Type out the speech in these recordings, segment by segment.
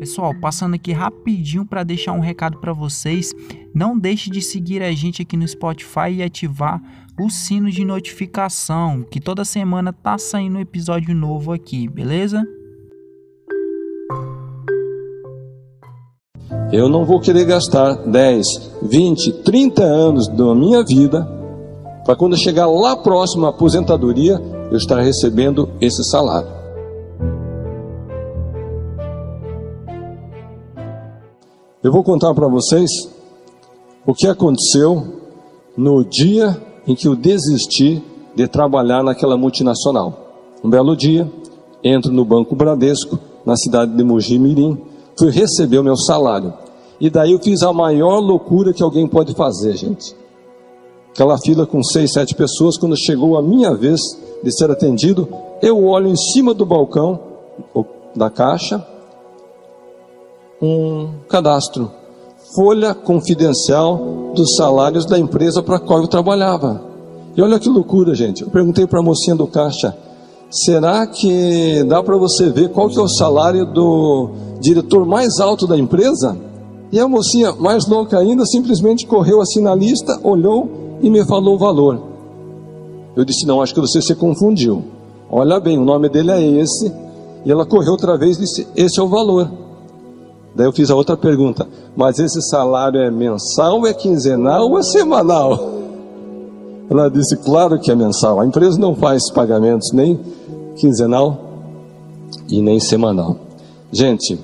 Pessoal, passando aqui rapidinho para deixar um recado para vocês. Não deixe de seguir a gente aqui no Spotify e ativar o sino de notificação, que toda semana tá saindo um episódio novo aqui, beleza? Eu não vou querer gastar 10, 20, 30 anos da minha vida para quando chegar lá próximo à aposentadoria eu estar recebendo esse salário. Eu vou contar para vocês o que aconteceu no dia em que eu desisti de trabalhar naquela multinacional. Um belo dia, entro no Banco Bradesco, na cidade de Mogi Mirim, fui receber o meu salário. E daí eu fiz a maior loucura que alguém pode fazer, gente. Aquela fila com seis, sete pessoas, quando chegou a minha vez de ser atendido, eu olho em cima do balcão da caixa, um cadastro, folha confidencial dos salários da empresa para a qual eu trabalhava. E olha que loucura, gente. Eu perguntei para a mocinha do caixa: será que dá para você ver qual que é o salário do diretor mais alto da empresa? E a mocinha, mais louca ainda, simplesmente correu assim na lista, olhou e me falou o valor. Eu disse: Não, acho que você se confundiu. Olha bem, o nome dele é esse. E ela correu outra vez e disse: Esse é o valor. Daí eu fiz a outra pergunta: Mas esse salário é mensal, é quinzenal ou é semanal? Ela disse: Claro que é mensal. A empresa não faz pagamentos nem quinzenal e nem semanal. Gente,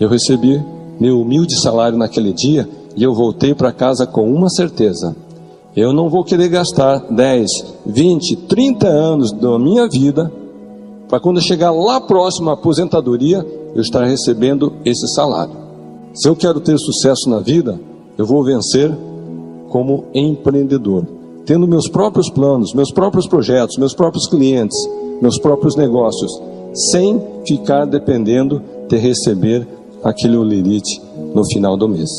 eu recebi meu humilde salário naquele dia e eu voltei para casa com uma certeza. Eu não vou querer gastar 10, 20, 30 anos da minha vida para quando chegar lá próximo à aposentadoria eu estar recebendo esse salário. Se eu quero ter sucesso na vida, eu vou vencer como empreendedor, tendo meus próprios planos, meus próprios projetos, meus próprios clientes, meus próprios negócios, sem ficar dependendo de receber aquele olerite no final do mês.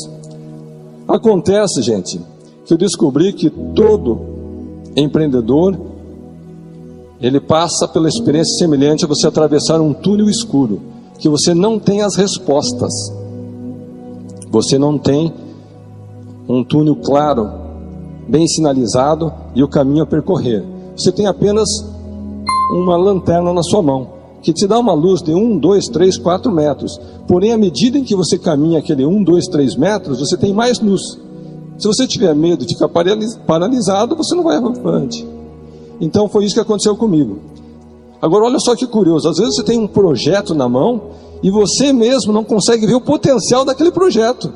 Acontece, gente, que eu descobri que todo empreendedor ele passa pela experiência semelhante a você atravessar um túnel escuro, que você não tem as respostas. Você não tem um túnel claro, bem sinalizado e o caminho a percorrer. Você tem apenas uma lanterna na sua mão, que te dá uma luz de 1, 2, 3, 4 metros. Porém, à medida em que você caminha aquele 1, 2, 3 metros, você tem mais luz. Se você tiver medo de ficar paralisado, você não vai avante. Então foi isso que aconteceu comigo. Agora olha só que curioso, às vezes você tem um projeto na mão e você mesmo não consegue ver o potencial daquele projeto.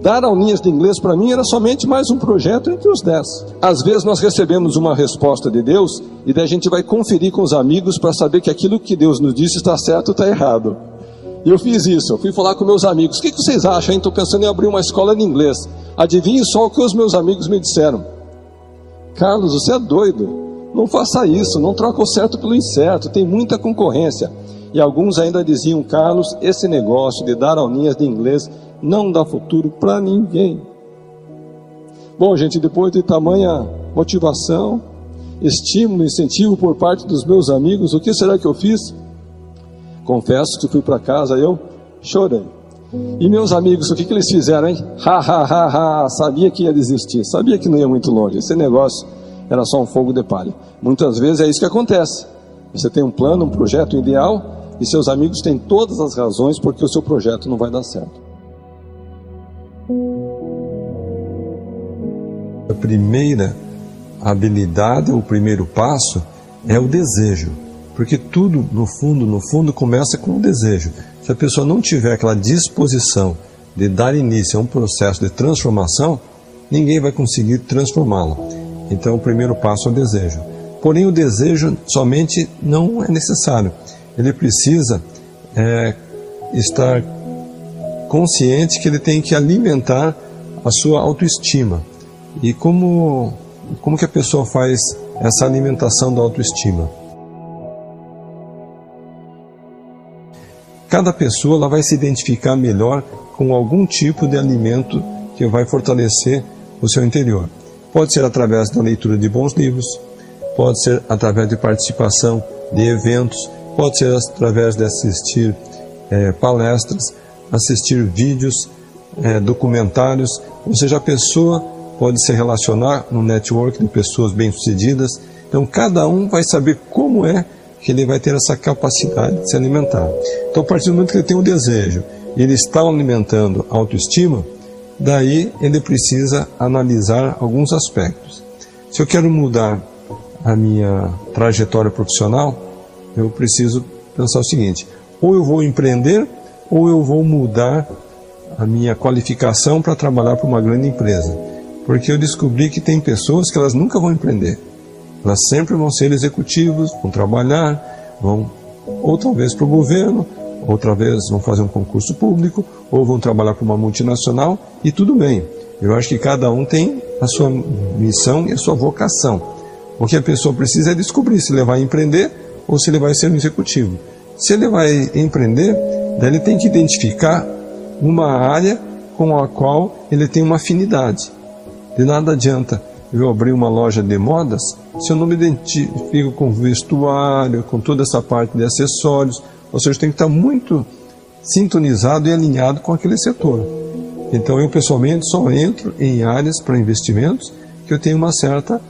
Dar aulinhas de inglês para mim era somente mais um projeto entre os dez. Às vezes nós recebemos uma resposta de Deus e daí a gente vai conferir com os amigos para saber que aquilo que Deus nos disse está certo ou está errado. E eu fiz isso, eu fui falar com meus amigos: o que, que vocês acham? Estou pensando em abrir uma escola de inglês. Adivinhe só o que os meus amigos me disseram. Carlos, você é doido. Não faça isso, não troca o certo pelo incerto, tem muita concorrência. E alguns ainda diziam, Carlos, esse negócio de dar aulinhas de inglês não dá futuro para ninguém. Bom, gente, depois de tamanha motivação, estímulo, incentivo por parte dos meus amigos, o que será que eu fiz? Confesso que fui para casa eu chorei. E meus amigos, o que, que eles fizeram, hein? Ha, ha, ha, ha, sabia que ia desistir, sabia que não ia muito longe. Esse negócio era só um fogo de palha. Muitas vezes é isso que acontece. Você tem um plano, um projeto ideal, e seus amigos têm todas as razões porque o seu projeto não vai dar certo. A primeira habilidade, o primeiro passo é o desejo, porque tudo no fundo, no fundo começa com o desejo. Se a pessoa não tiver aquela disposição de dar início a um processo de transformação, ninguém vai conseguir transformá-lo. Então, o primeiro passo é o desejo. Porém, o desejo somente não é necessário ele precisa é, estar consciente que ele tem que alimentar a sua autoestima. E como, como que a pessoa faz essa alimentação da autoestima? Cada pessoa ela vai se identificar melhor com algum tipo de alimento que vai fortalecer o seu interior. Pode ser através da leitura de bons livros, pode ser através de participação de eventos, Pode ser através de assistir é, palestras, assistir vídeos, é, documentários. Ou seja, a pessoa pode se relacionar no network de pessoas bem-sucedidas. Então, cada um vai saber como é que ele vai ter essa capacidade de se alimentar. Então, a partir do momento que ele tem um desejo e ele está alimentando a autoestima, daí ele precisa analisar alguns aspectos. Se eu quero mudar a minha trajetória profissional, eu preciso pensar o seguinte: ou eu vou empreender, ou eu vou mudar a minha qualificação para trabalhar para uma grande empresa. Porque eu descobri que tem pessoas que elas nunca vão empreender. Elas sempre vão ser executivos, vão trabalhar, vão ou talvez para o governo, outra vez vão fazer um concurso público, ou vão trabalhar para uma multinacional, e tudo bem. Eu acho que cada um tem a sua missão e a sua vocação. O que a pessoa precisa é descobrir se ele vai empreender ou se ele vai ser um executivo. Se ele vai empreender, daí ele tem que identificar uma área com a qual ele tem uma afinidade. De nada adianta eu abrir uma loja de modas se eu não me identifico com vestuário, com toda essa parte de acessórios, ou seja, tem que estar muito sintonizado e alinhado com aquele setor. Então eu pessoalmente só entro em áreas para investimentos que eu tenho uma certa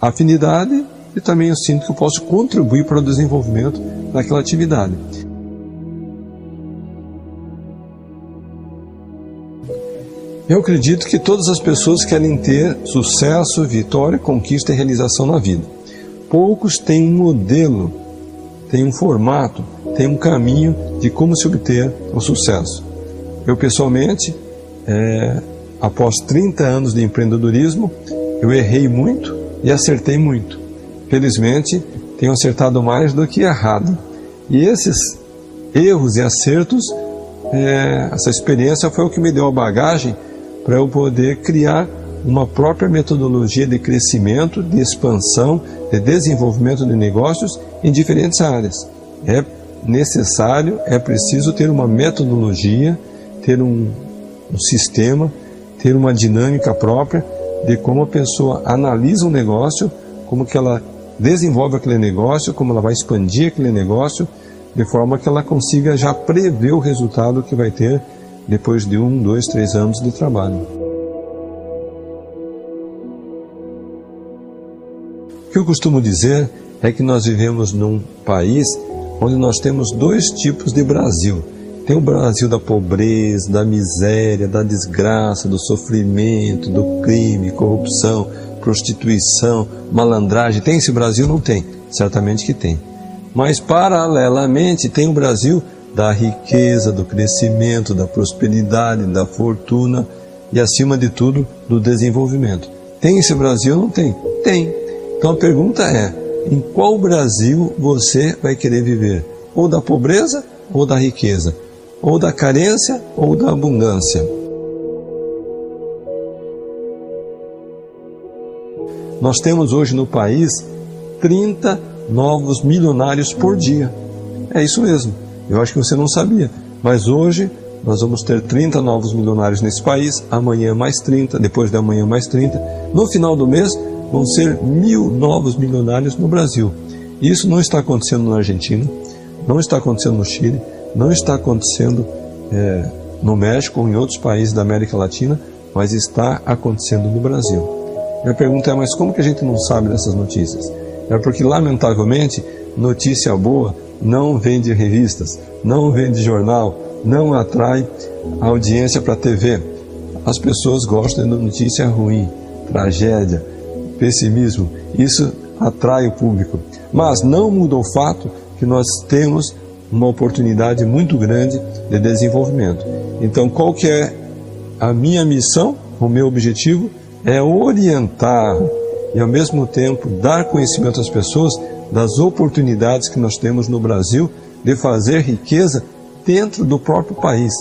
afinidade e também eu sinto que eu posso contribuir para o desenvolvimento daquela atividade. Eu acredito que todas as pessoas querem ter sucesso, vitória, conquista e realização na vida. Poucos têm um modelo, têm um formato, têm um caminho de como se obter o sucesso. Eu, pessoalmente, é, após 30 anos de empreendedorismo, eu errei muito e acertei muito. Felizmente, tenho acertado mais do que errado. E esses erros e acertos, é, essa experiência foi o que me deu a bagagem para eu poder criar uma própria metodologia de crescimento, de expansão, de desenvolvimento de negócios em diferentes áreas. É necessário, é preciso ter uma metodologia, ter um, um sistema, ter uma dinâmica própria de como a pessoa analisa um negócio, como que ela desenvolve aquele negócio, como ela vai expandir aquele negócio, de forma que ela consiga já prever o resultado que vai ter depois de um, dois, três anos de trabalho. O que eu costumo dizer é que nós vivemos num país onde nós temos dois tipos de Brasil. Tem o Brasil da pobreza, da miséria, da desgraça, do sofrimento, do crime, corrupção, prostituição, malandragem. Tem esse Brasil? Não tem. Certamente que tem. Mas, paralelamente, tem o Brasil da riqueza, do crescimento, da prosperidade, da fortuna e, acima de tudo, do desenvolvimento. Tem esse Brasil ou não tem? Tem. Então a pergunta é: em qual Brasil você vai querer viver? Ou da pobreza ou da riqueza? Ou da carência ou da abundância? Nós temos hoje no país 30 novos milionários por dia. É isso mesmo. Eu acho que você não sabia, mas hoje nós vamos ter 30 novos milionários nesse país, amanhã mais 30, depois de amanhã mais 30. No final do mês vão ser mil novos milionários no Brasil. Isso não está acontecendo na Argentina, não está acontecendo no Chile, não está acontecendo é, no México ou em outros países da América Latina, mas está acontecendo no Brasil. Minha pergunta é: mas como que a gente não sabe dessas notícias? É porque, lamentavelmente, notícia boa não vende revistas, não vende jornal, não atrai audiência para a TV. As pessoas gostam de notícia ruim, tragédia, pessimismo. Isso atrai o público. Mas não muda o fato que nós temos uma oportunidade muito grande de desenvolvimento. Então, qual que é a minha missão, o meu objetivo? É orientar e, ao mesmo tempo, dar conhecimento às pessoas das oportunidades que nós temos no Brasil de fazer riqueza dentro do próprio país.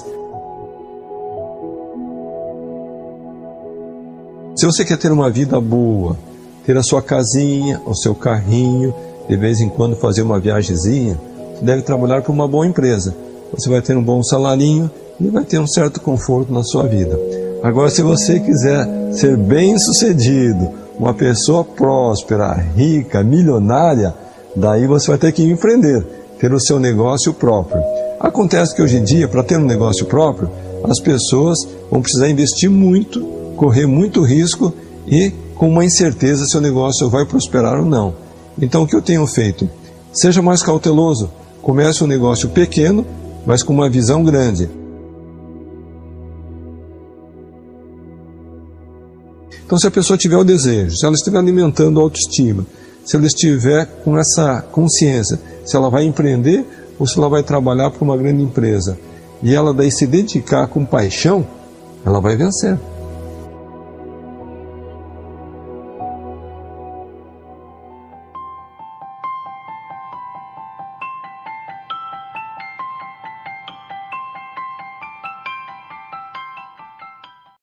Se você quer ter uma vida boa, ter a sua casinha, o seu carrinho, de vez em quando fazer uma viagemzinha, você deve trabalhar para uma boa empresa. Você vai ter um bom salarinho e vai ter um certo conforto na sua vida. Agora, se você quiser ser bem sucedido, uma pessoa próspera, rica, milionária, daí você vai ter que empreender, ter o seu negócio próprio. Acontece que hoje em dia, para ter um negócio próprio, as pessoas vão precisar investir muito, correr muito risco e com uma incerteza se o negócio vai prosperar ou não. Então, o que eu tenho feito? Seja mais cauteloso. Comece um negócio pequeno, mas com uma visão grande. Então, se a pessoa tiver o desejo, se ela estiver alimentando a autoestima, se ela estiver com essa consciência, se ela vai empreender ou se ela vai trabalhar para uma grande empresa, e ela daí se dedicar com paixão, ela vai vencer.